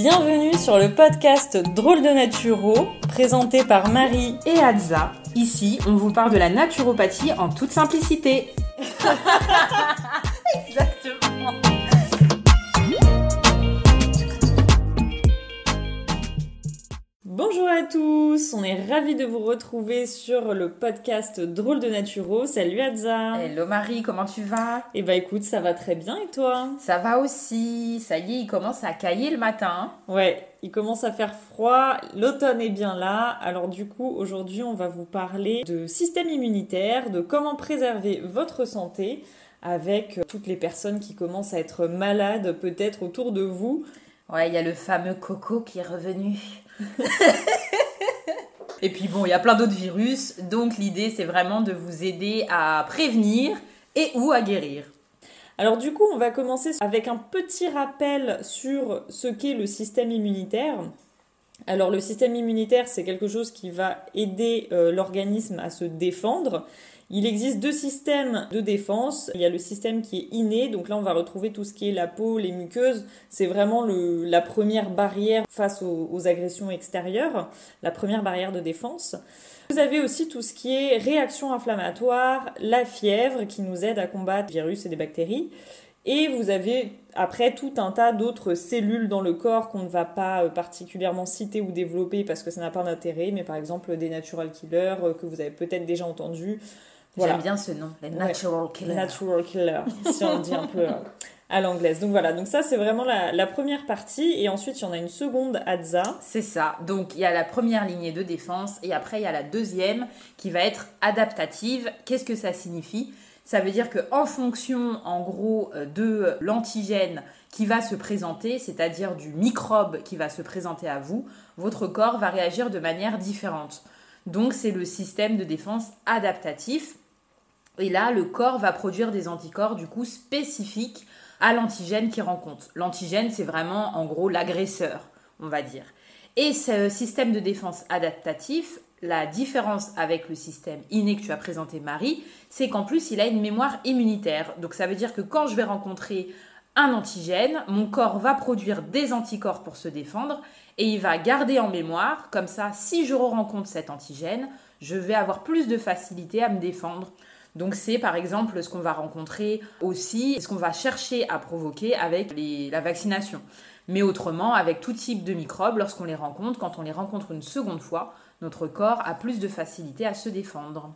Bienvenue sur le podcast Drôle de Naturo, présenté par Marie et Adza. Ici, on vous parle de la naturopathie en toute simplicité. Bonjour à tous, on est ravis de vous retrouver sur le podcast Drôle de Naturo. Salut Adza. Hello Marie, comment tu vas? Eh bah écoute, ça va très bien et toi? Ça va aussi. Ça y est, il commence à cailler le matin. Ouais, il commence à faire froid, l'automne est bien là. Alors du coup, aujourd'hui, on va vous parler de système immunitaire, de comment préserver votre santé avec toutes les personnes qui commencent à être malades peut-être autour de vous. Ouais, il y a le fameux coco qui est revenu. Et puis bon, il y a plein d'autres virus, donc l'idée c'est vraiment de vous aider à prévenir et ou à guérir. Alors du coup, on va commencer avec un petit rappel sur ce qu'est le système immunitaire. Alors le système immunitaire, c'est quelque chose qui va aider euh, l'organisme à se défendre. Il existe deux systèmes de défense. Il y a le système qui est inné, donc là on va retrouver tout ce qui est la peau, les muqueuses. C'est vraiment le, la première barrière face aux, agressions extérieures, la première barrière de défense. Vous avez aussi tout ce qui est réaction inflammatoire, la fièvre qui nous aide à combattre virus et des bactéries. Et vous avez après tout un tas d'autres cellules dans le corps qu'on ne va pas euh, particulièrement citer ou développer parce que ça n'a pas d'intérêt, mais par exemple des natural killers euh, que vous avez peut-être déjà entendu. Voilà. J'aime bien ce nom, les natural ouais, killers. Natural killers, si on dit un peu euh, à l'anglaise. Donc voilà, donc ça c'est vraiment la, la, première partie et ensuite il y en a une seconde Adza. C'est ça. Donc il y a la première lignée de défense et après il y a la deuxième qui va être adaptative. Qu'est-ce que ça signifie? Ça veut dire qu'en fonction, en gros, de l'antigène qui va se présenter, c'est-à-dire du microbe qui va se présenter à vous, votre corps va réagir de manière différente. Donc c'est le système de défense adaptatif. Et là, le corps va produire des anticorps du coup spécifiques à l'antigène qu'il rencontre. L'antigène, c'est vraiment en gros l'agresseur, on va dire. Et ce système de défense adaptatif, la différence avec le système inné que tu as présenté Marie, c'est qu'en plus il a une mémoire immunitaire. Donc ça veut dire que quand je vais rencontrer antigène, mon corps va produire des anticorps pour se défendre et il va garder en mémoire, comme ça si je rencontre cet antigène, je vais avoir plus de facilité à me défendre. Donc c'est par exemple ce qu'on va rencontrer aussi, ce qu'on va chercher à provoquer avec la vaccination. Mais autrement, avec tout type de microbes, lorsqu'on les rencontre, quand on les rencontre une seconde fois, notre corps a plus de facilité à se défendre.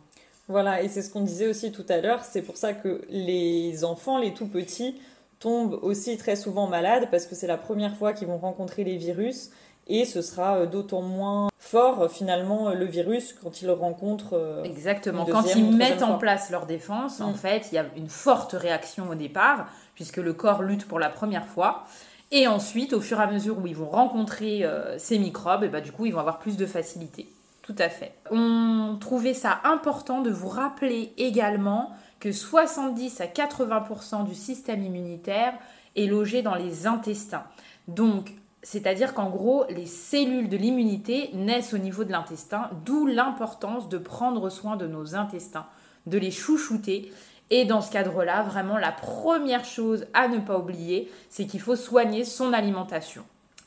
Voilà, et c'est ce qu'on disait aussi tout à l'heure, c'est pour ça que les enfants, les tout petits, tombent aussi très souvent malades parce que c'est la première fois qu'ils vont rencontrer les virus et ce sera d'autant moins fort finalement le virus quand ils le rencontrent. Exactement, quand ils mettent en place leur défense, mm. en fait, il y a une forte réaction au départ puisque le corps lutte pour la première fois. Et ensuite, au fur et à mesure où ils vont rencontrer euh, ces microbes, et bah, du coup, ils vont avoir plus de facilité. Tout à fait. On trouvait ça important de vous rappeler également que 70 à 80% du système immunitaire est logé dans les intestins. Donc, c'est-à-dire qu'en gros, les cellules de l'immunité naissent au niveau de l'intestin, d'où l'importance de prendre soin de nos intestins, de les chouchouter et dans ce cadre-là, vraiment, la première chose à ne pas oublier, c'est qu'il faut soigner son alimentation.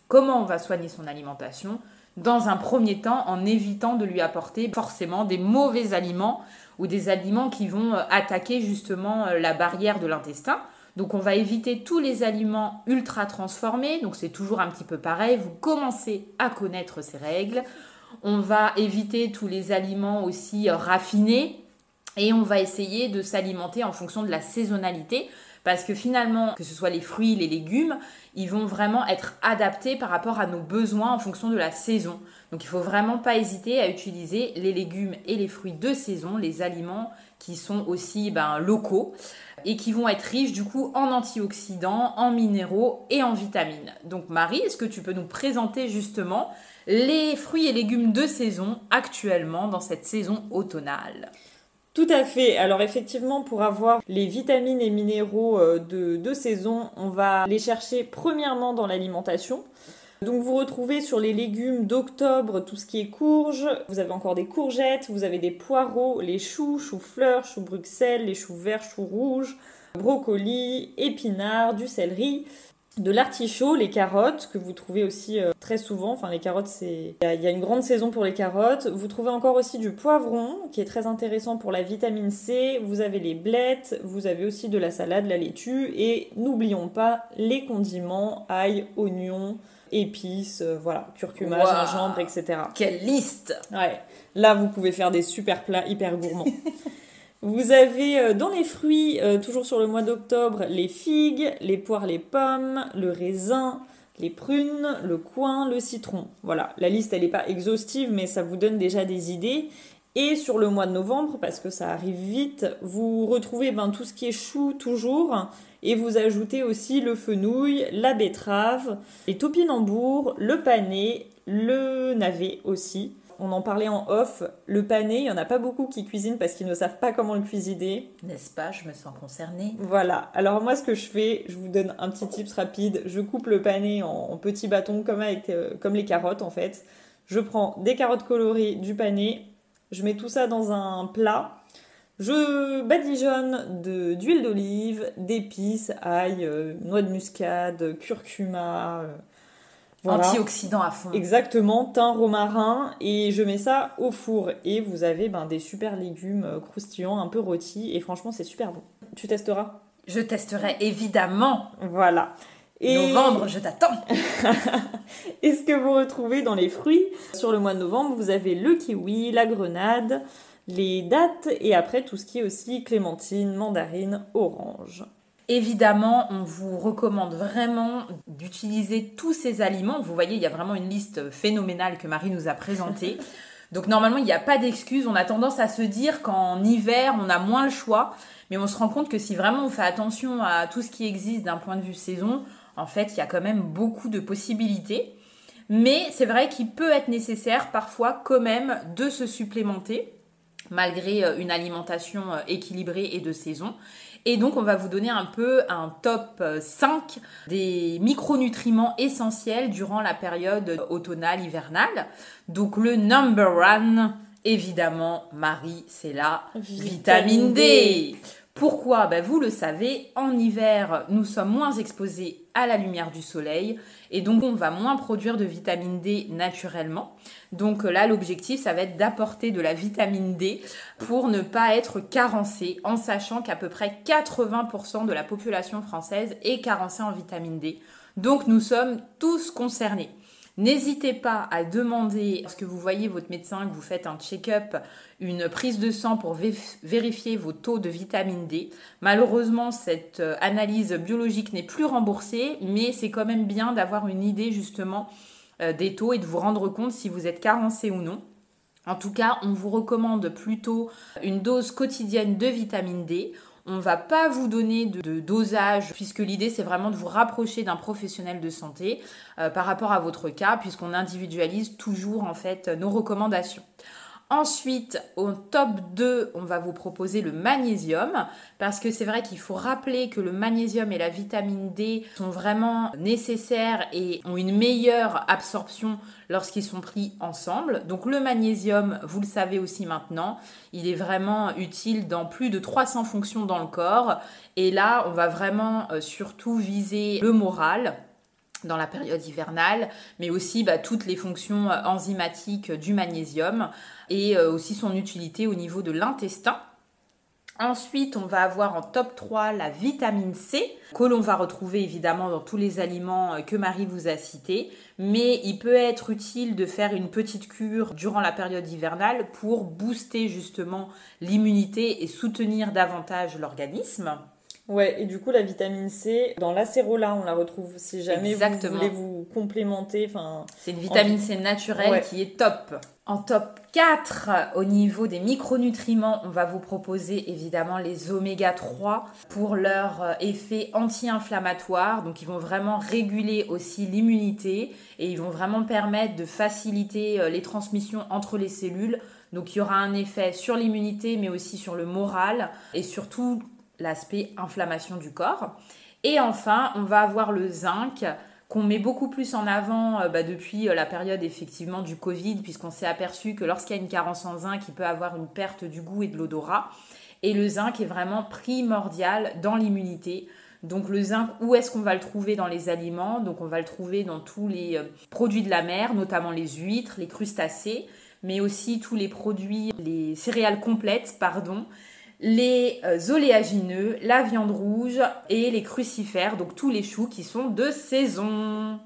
Comment on va soigner son alimentation? Dans un premier temps, en évitant de lui apporter forcément des mauvais aliments ou des aliments qui vont euh, attaquer justement euh, la barrière de l'intestin. Donc on va éviter tous les aliments ultra transformés, donc c'est toujours un petit peu pareil, vous commencez à connaître ces règles. On va éviter tous les aliments aussi euh, raffinés, et on va essayer de s'alimenter en fonction de la saisonnalité parce que finalement, que ce soit les fruits, les légumes, ils vont vraiment être adaptés par rapport à nos besoins en fonction de la saison. Donc il faut vraiment pas hésiter à utiliser les légumes et les fruits de saison, les aliments qui sont aussi ben, locaux et qui vont être riches du coup en antioxydants, en minéraux et en vitamines. Donc Marie, est-ce que tu peux nous présenter justement les fruits et légumes de saison actuellement dans cette saison automnale? Tout à fait. Alors effectivement, pour avoir les vitamines et minéraux euh, de, saison, on va les chercher premièrement dans l'alimentation. Donc vous retrouvez sur les légumes d'octobre tout ce qui est courge, vous avez encore des courgettes, vous avez des poireaux, les choux, choux fleurs, choux Bruxelles, les choux verts, choux rouges, brocolis, épinards, du céleri. De l'artichaut, les carottes, que vous trouvez aussi euh, très souvent. Enfin, les carottes, c'est. Il y, a une grande saison pour les carottes. Vous trouvez encore aussi du poivron, qui est très intéressant pour la vitamine C. Vous avez les blettes, vous avez aussi de la salade, la laitue. Et n'oublions pas les condiments, ail, oignons, épices, euh, voilà, curcuma, gingembre, etc. Quelle liste Ouais. Là, vous pouvez faire des super plats hyper gourmands. Vous avez euh, dans les fruits, euh, toujours sur le mois d'octobre, les figues, les poires, les pommes, le raisin, les prunes, le coin, le citron. Voilà, la liste elle n'est pas exhaustive, mais ça vous donne déjà des idées. Et sur le mois de novembre, parce que ça arrive vite, vous retrouvez ben, tout ce qui est chou toujours, et vous ajoutez aussi le fenouil, la betterave, les topinambours, le panais, le navet aussi on en parlait en off, le pané, il n'y en a pas beaucoup qui cuisinent parce qu'ils ne savent pas comment le cuisiner. N'est-ce pas? Je me sens concernée. Voilà. Alors moi, ce que je fais, je vous donne un petit tips rapide. Je coupe le pané en, petits bâtons comme, avec, euh, comme les carottes en fait. Je prends des carottes colorées, du pané, je mets tout ça dans un plat. Je badigeonne d'huile d'olive, d'épices, ail, euh, noix de muscade, curcuma, euh, Antioxydant à fond. Exactement, thym, romarin, et je mets ça au four. Et vous avez ben, des super légumes euh, croustillants, un peu rôtis, et franchement, c'est super bon. Tu testeras? Je testerai évidemment. Voilà. Et... Novembre, je t'attends. et ce que vous retrouvez dans les fruits, sur le mois de novembre, vous avez le kiwi, la grenade, les dattes, et après tout ce qui est aussi clémentine, mandarine, orange. Évidemment, on vous recommande vraiment d'utiliser tous ces aliments. Vous voyez, il y a vraiment une liste phénoménale que Marie nous a présentée. Donc normalement, il n'y a pas d'excuse. On a tendance à se dire qu'en hiver, on a moins le choix. Mais on se rend compte que si vraiment on fait attention à tout ce qui existe d'un point de vue saison, en fait, il y a quand même beaucoup de possibilités. Mais c'est vrai qu'il peut être nécessaire parfois quand même de se supplémenter malgré euh, une alimentation euh, équilibrée et de saison. Et donc, on va vous donner un peu un top 5 euh, des micronutriments essentiels durant la période automnale, hivernale. Donc, le number one, évidemment, Marie, c'est la vitamine, D. Pourquoi ben, Vous le savez, en hiver, nous sommes moins exposés à la lumière du soleil et donc on va moins produire de vitamine D naturellement. Donc là, l'objectif, ça va être d'apporter de la vitamine D pour ne pas être carencé, en sachant qu'à peu près 80% de la population française est carencée en vitamine D. Donc nous sommes tous concernés. N'hésitez pas à demander, lorsque vous voyez votre médecin, que vous faites un check-up, une prise de sang pour vérifier vos taux de vitamine D. Malheureusement, cette euh, analyse biologique n'est plus remboursée, mais c'est quand même bien d'avoir une idée justement euh, des taux et de vous rendre compte si vous êtes carencé ou non. En tout cas, on vous recommande plutôt une dose quotidienne de vitamine D. On ne va pas vous donner de, dosage puisque l'idée c'est vraiment de vous rapprocher d'un professionnel de santé euh, par rapport à votre cas puisqu'on individualise toujours en fait nos recommandations. Ensuite, au top 2, on va vous proposer le magnésium parce que c'est vrai qu'il faut rappeler que le magnésium et la vitamine D sont vraiment nécessaires et ont une meilleure absorption lorsqu'ils sont pris ensemble. Donc le magnésium, vous le savez aussi maintenant, il est vraiment utile dans plus de 300 fonctions dans le corps et là, on va vraiment euh, surtout viser le moral dans la période hivernale, mais aussi bah, toutes les fonctions euh, enzymatiques du magnésium et euh, aussi son utilité au niveau de l'intestin. Ensuite, on va avoir en top 3 la vitamine C, que l'on va retrouver évidemment dans tous les aliments euh, que Marie vous a cités, mais il peut être utile de faire une petite cure durant la période hivernale pour booster justement l'immunité et soutenir davantage l'organisme. Ouais, et du coup, la vitamine C, dans l'acérola, on la retrouve si jamais vous voulez vous complémenter. C'est une vitamine C naturelle qui est top. En top 4, au niveau des micronutriments, on va vous proposer évidemment les oméga 3 pour leur euh, effet anti-inflammatoire. Donc, ils vont vraiment réguler aussi l'immunité et ils vont vraiment permettre de faciliter euh, les transmissions entre les cellules. Donc, il y aura un effet sur l'immunité, mais aussi sur le moral et surtout l'aspect inflammation du corps. Et enfin, on va avoir le zinc qu'on met beaucoup plus en avant euh, bah, depuis euh, la période effectivement du Covid, puisqu'on s'est aperçu que lorsqu'il y a une carence en zinc, il peut avoir une perte du goût et de l'odorat. Et le zinc est vraiment primordial dans l'immunité. Donc le zinc, où est-ce qu'on va le trouver dans les aliments? Donc on va le trouver dans tous les euh, produits de la mer, notamment les huîtres, les crustacés, mais aussi tous les produits, les céréales complètes, pardon, les euh, oléagineux, la viande rouge et les crucifères, donc tous les choux qui sont de saison.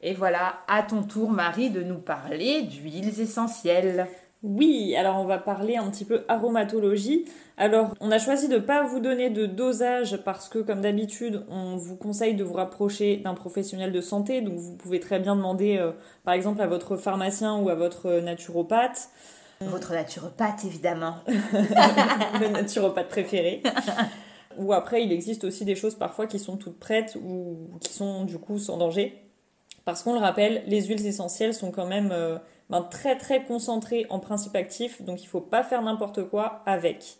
Et voilà, à ton tour Marie de nous parler d'huiles essentielles. Oui, alors on va parler un petit peu aromatologie. Alors, on a choisi de ne pas vous donner de dosage parce que, comme d'habitude, on vous conseille de vous rapprocher d'un professionnel de santé. Donc, vous pouvez très bien demander, euh, par exemple, à votre pharmacien ou à votre naturopathe. Votre naturopathe, évidemment. Le naturopathe préféré. ou après, il existe aussi des choses parfois qui sont toutes prêtes ou qui sont du coup sans danger. Parce qu'on le rappelle, les huiles essentielles sont quand même euh, ben, très très concentrées en principe actif, donc il ne faut pas faire n'importe quoi avec.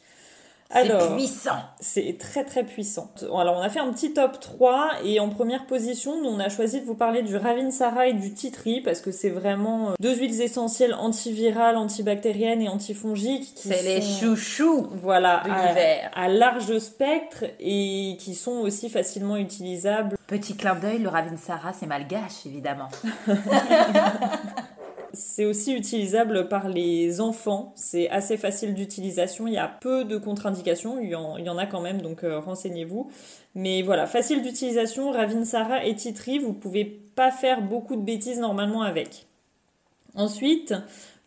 C'est puissant. C'est très très puissant. Alors on a fait un petit top 3 et en première position, nous on a choisi de vous parler du Ravinsara et du Titri parce que c'est vraiment euh, deux huiles essentielles antivirales, antibactériennes et antifongiques. C'est les chouchous voilà, de l'hiver. À, large spectre et qui sont aussi facilement utilisables. Petit clin d'œil, le Ravinsara c'est malgache évidemment. C'est aussi utilisable par les enfants. C'est assez facile d'utilisation. Il y a peu de contre-indications. Il, y en a quand même, donc euh, renseignez-vous. Mais voilà, facile d'utilisation. Ravinsara et Titri, vous pouvez pas faire beaucoup de bêtises normalement avec. Ensuite,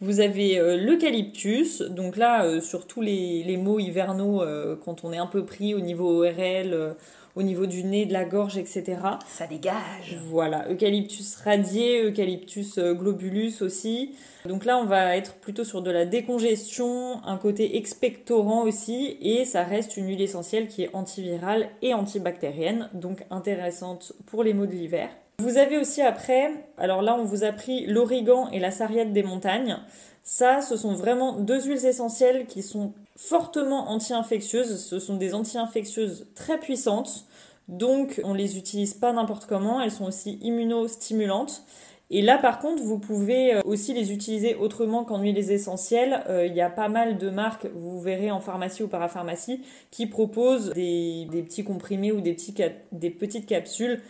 vous avez euh, l'eucalyptus. Donc là, euh, sur tous les, les mots hivernaux, quand on est un peu pris au niveau ORL, au niveau du nez, de la gorge, etc. Ça dégage. Voilà, eucalyptus radié, eucalyptus euh, globulus aussi. Donc là, on va être plutôt sur de la décongestion, un côté expectorant aussi, et ça reste une huile essentielle qui est antivirale et antibactérienne, donc intéressante pour les maux de l'hiver. Vous avez aussi après, alors là on vous a pris l'origan et la sarriette des montagnes. Ça, ce sont vraiment deux huiles essentielles qui sont fortement anti-infectieuses. Ce sont des anti-infectieuses très puissantes. Donc, on les utilise pas n'importe comment. Elles sont aussi immunostimulantes. Et là, par contre, vous pouvez euh, aussi les utiliser autrement qu'en huiles essentielles. Euh, il y a pas mal de marques, vous verrez en pharmacie ou parapharmacie, qui proposent des, petits comprimés ou des, petites capsules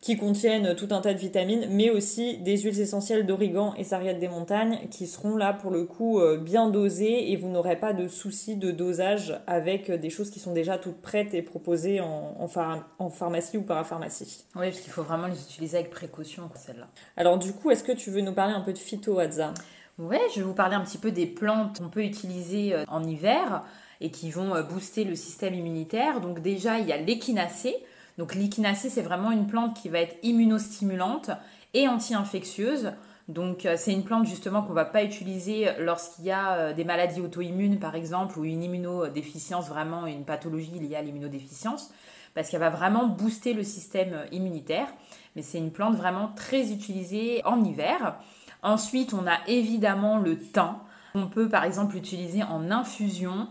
qui contiennent tout un tas de vitamines, mais aussi des huiles essentielles d'origan et sarriette des montagnes qui seront là pour le coup euh, bien dosées et vous n'aurez pas de soucis de dosage avec des choses qui sont déjà toutes prêtes et proposées en, en, pharmacie ou parapharmacie. Oui, parce qu'il faut vraiment les utiliser avec précaution, celles-là. Alors du coup, est-ce que tu veux nous parler un peu de phyto, Adza Oui, je vais vous parler un petit peu des plantes qu'on peut utiliser euh, en hiver et qui vont euh, booster le système immunitaire. Donc déjà, il y a l'échinacée donc l'échinacée, c'est vraiment une plante qui va être immunostimulante et anti-infectieuse. Donc euh, c'est une plante justement qu'on ne va pas utiliser lorsqu'il y a euh, des maladies auto-immunes par exemple ou une immunodéficience, vraiment une pathologie liée à l'immunodéficience, parce qu'elle va vraiment booster le système immunitaire. Mais c'est une plante vraiment très utilisée en hiver. Ensuite, on a évidemment le thym. On peut par exemple l'utiliser en infusion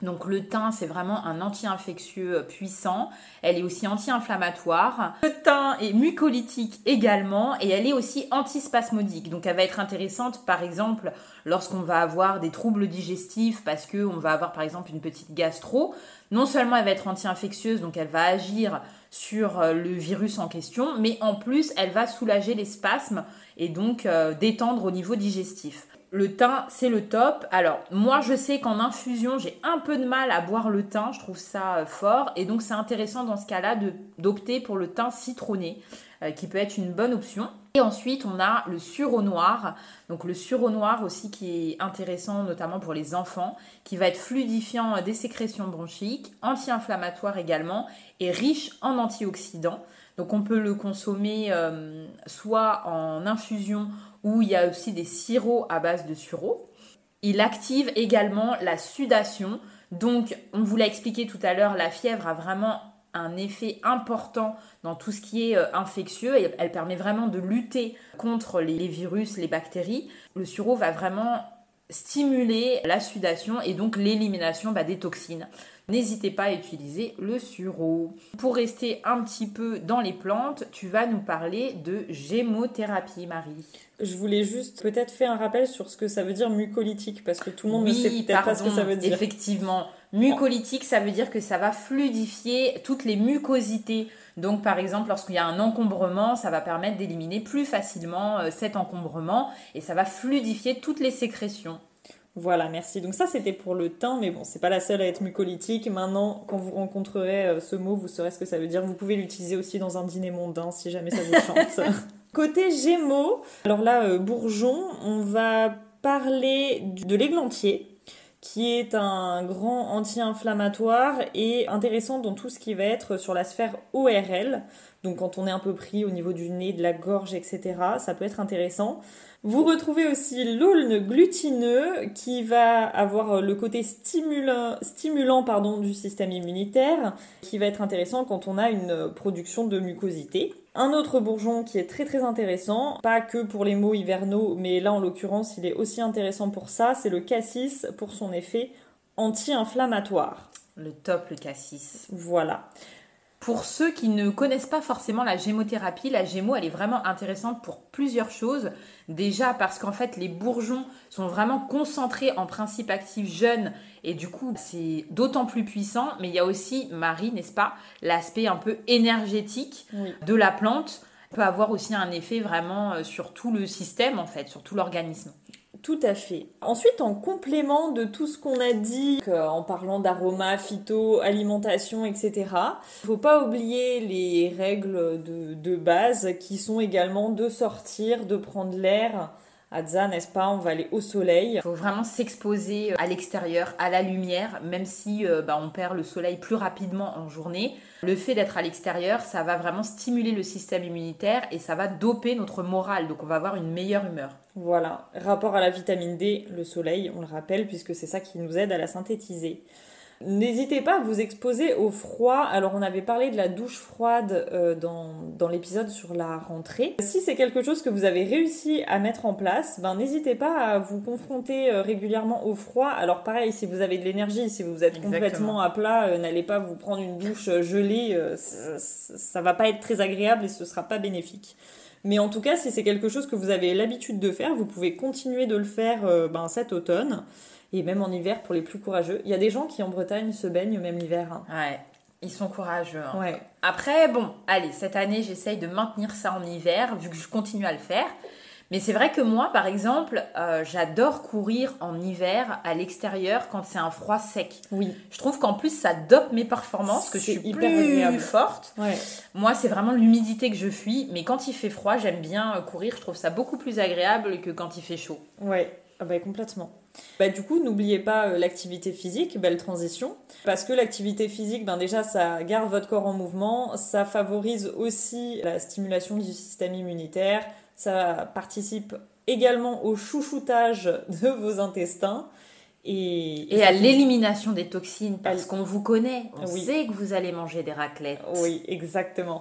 donc le thym, c'est vraiment un anti-infectieux puissant. Elle est aussi anti-inflammatoire. Le thym est mucolytique également et elle est aussi antispasmodique. Donc elle va être intéressante par exemple lorsqu'on va avoir des troubles digestifs parce qu'on va avoir par exemple une petite gastro. Non seulement elle va être anti-infectieuse, donc elle va agir sur euh, le virus en question, mais en plus elle va soulager les spasmes et donc euh, détendre au niveau digestif le thym, c'est le top. Alors, moi, je sais qu'en infusion, j'ai un peu de mal à boire le thym. Je trouve ça euh, fort. Et donc, c'est intéressant dans ce cas-là d'opter pour le thym citronné, euh, qui peut être une bonne option. Et ensuite, on a le sureau noir. Donc, le sureau noir aussi qui est intéressant, notamment pour les enfants, qui va être fluidifiant des sécrétions bronchiques, anti-inflammatoire également, et riche en antioxydants. Donc, on peut le consommer euh, soit en infusion où il y a aussi des sirops à base de sureau. Il active également la sudation. Donc, on vous l'a expliqué tout à l'heure, la fièvre a vraiment un effet important dans tout ce qui est euh, infectieux elle permet vraiment de lutter contre les virus, les bactéries. Le sureau va vraiment stimuler la sudation et donc l'élimination bah, des toxines. N'hésitez pas à utiliser le sureau. Pour rester un petit peu dans les plantes, tu vas nous parler de gémothérapie, Marie. Je voulais juste peut-être faire un rappel sur ce que ça veut dire mucolytique, parce que tout le monde ne sait peut-être pas ce que ça veut dire. Effectivement, Mucolytique, ça veut dire que ça va fluidifier toutes les mucosités. Donc, par exemple, lorsqu'il y a un encombrement, ça va permettre d'éliminer plus facilement euh, cet encombrement et ça va fluidifier toutes les sécrétions. Voilà, merci. Donc ça, c'était pour le teint, mais bon, c'est pas la seule à être mucolytique. Maintenant, quand vous rencontrerez euh, ce mot, vous saurez ce que ça veut dire. Vous pouvez l'utiliser aussi dans un dîner mondain, si jamais ça vous chante. Côté Gémeaux, alors là, euh, bourgeon, on va parler de l'églantier qui est un grand anti-inflammatoire et intéressant dans tout ce qui va être sur la sphère ORL. Donc quand on est un peu pris au niveau du nez, de la gorge, etc., ça peut être intéressant. Vous retrouvez aussi l'aulne glutineux qui va avoir le côté stimulant, stimulant pardon, du système immunitaire, qui va être intéressant quand on a une production de mucosité. Un autre bourgeon qui est très très intéressant, pas que pour les mots hivernaux, mais là en l'occurrence il est aussi intéressant pour ça, c'est le cassis pour son effet anti-inflammatoire. Le top, le cassis. Voilà. Pour ceux qui ne connaissent pas forcément la gémothérapie, la gémo, elle est vraiment intéressante pour plusieurs choses. Déjà parce qu'en fait, les bourgeons sont vraiment concentrés en principe actif jeune et du coup, c'est d'autant plus puissant. Mais il y a aussi, Marie, n'est-ce pas, l'aspect un peu énergétique de la plante peut avoir aussi un effet vraiment euh, sur tout le système, en fait, sur tout l'organisme. Tout à fait. Ensuite, en complément de tout ce qu'on a dit en parlant d'aroma, phyto, alimentation, etc., il faut pas oublier les règles de base qui sont également de sortir, de prendre l'air, Adza, n'est-ce pas On va aller au soleil. Il faut vraiment s'exposer à l'extérieur, à la lumière, même si euh, bah, on perd le soleil plus rapidement en journée. Le fait d'être à l'extérieur, ça va vraiment stimuler le système immunitaire et ça va doper notre morale. Donc on va avoir une meilleure humeur. Voilà. Rapport à la vitamine D, le soleil, on le rappelle, puisque c'est ça qui nous aide à la synthétiser. N'hésitez pas à vous exposer au froid. Alors on avait parlé de la douche froide euh, dans, dans l'épisode sur la rentrée. Si c'est quelque chose que vous avez réussi à mettre en place, ben n'hésitez pas à vous confronter euh, régulièrement au froid. Alors pareil, si vous avez de l'énergie, si vous êtes complètement à plat, euh, n'allez pas vous prendre une douche gelée. Ça, ça va pas être très agréable et ce sera pas bénéfique. Mais en tout cas, si c'est quelque chose que vous avez l'habitude de faire, vous pouvez continuer de le faire ben, cet automne et même en hiver pour les plus courageux. Il y a des gens qui en Bretagne se baignent même l'hiver. Hein. Ouais. Ils sont courageux. Hein. Ouais. Après, bon, allez, cette année, j'essaye de maintenir ça en hiver, vu que je continue à le faire. Mais c'est vrai que moi, par exemple, euh, j'adore courir en hiver à l'extérieur quand c'est un froid sec. Oui. Je trouve qu'en plus, ça dope mes performances, que je suis hyper plus forte. Ouais. Moi, c'est vraiment l'humidité que je fuis. Mais quand il fait froid, j'aime bien euh, courir. Je trouve ça beaucoup plus agréable que quand il fait chaud. Ouais, ah bah, complètement. Bah, du coup, n'oubliez pas euh, l'activité physique, belle transition, parce que l'activité physique, ben déjà, ça garde votre corps en mouvement, ça favorise aussi la stimulation du système immunitaire, ça participe également au chouchoutage de vos intestins. Et, et, à l'élimination des toxines, parce qu'on vous connaît, on sait que vous allez manger des raclettes. Oui, exactement.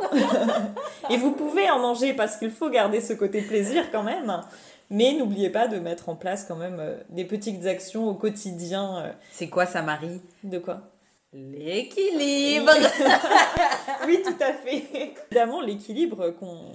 et vous pouvez en manger parce qu'il faut garder ce côté plaisir quand même. Mais n'oubliez pas de mettre en place quand même euh, des petites actions au quotidien. Euh. C'est quoi ça, Marie? De quoi? L'équilibre Oui, tout à fait. Évidemment, l'équilibre qu'on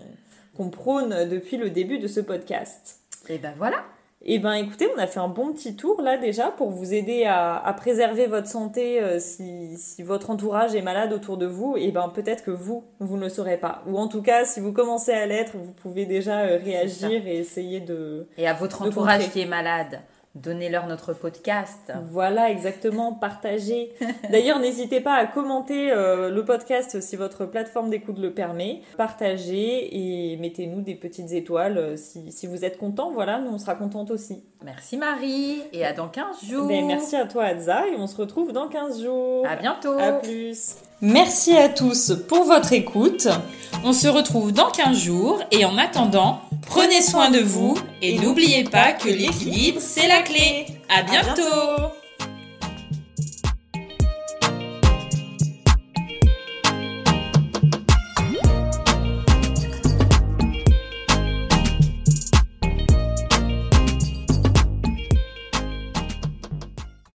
prône depuis le début de ce podcast. Et ben voilà eh ben écoutez, on a fait un bon petit tour là déjà pour vous aider à, préserver votre santé euh, si, votre entourage est malade autour de vous. Et ben peut-être que vous, vous ne le saurez pas. Ou en tout cas, si vous commencez à l'être, vous pouvez déjà euh, réagir et essayer de... Et à votre entourage qui est malade, Donnez-leur notre podcast. Voilà, exactement, partagez. D'ailleurs, n'hésitez pas à commenter euh, le podcast si votre plateforme d'écoute le permet. Partagez et mettez-nous des petites étoiles euh, si, si, vous êtes content. Voilà, nous on sera contente aussi. Merci Marie et à dans 15 jours. Ben, merci à toi Adza et on se retrouve dans 15 jours. À bientôt. À plus. Merci à tous pour votre écoute. On se retrouve dans 15 jours et en attendant, prenez soin de vous et n'oubliez pas que l'équilibre, c'est la clé. À bientôt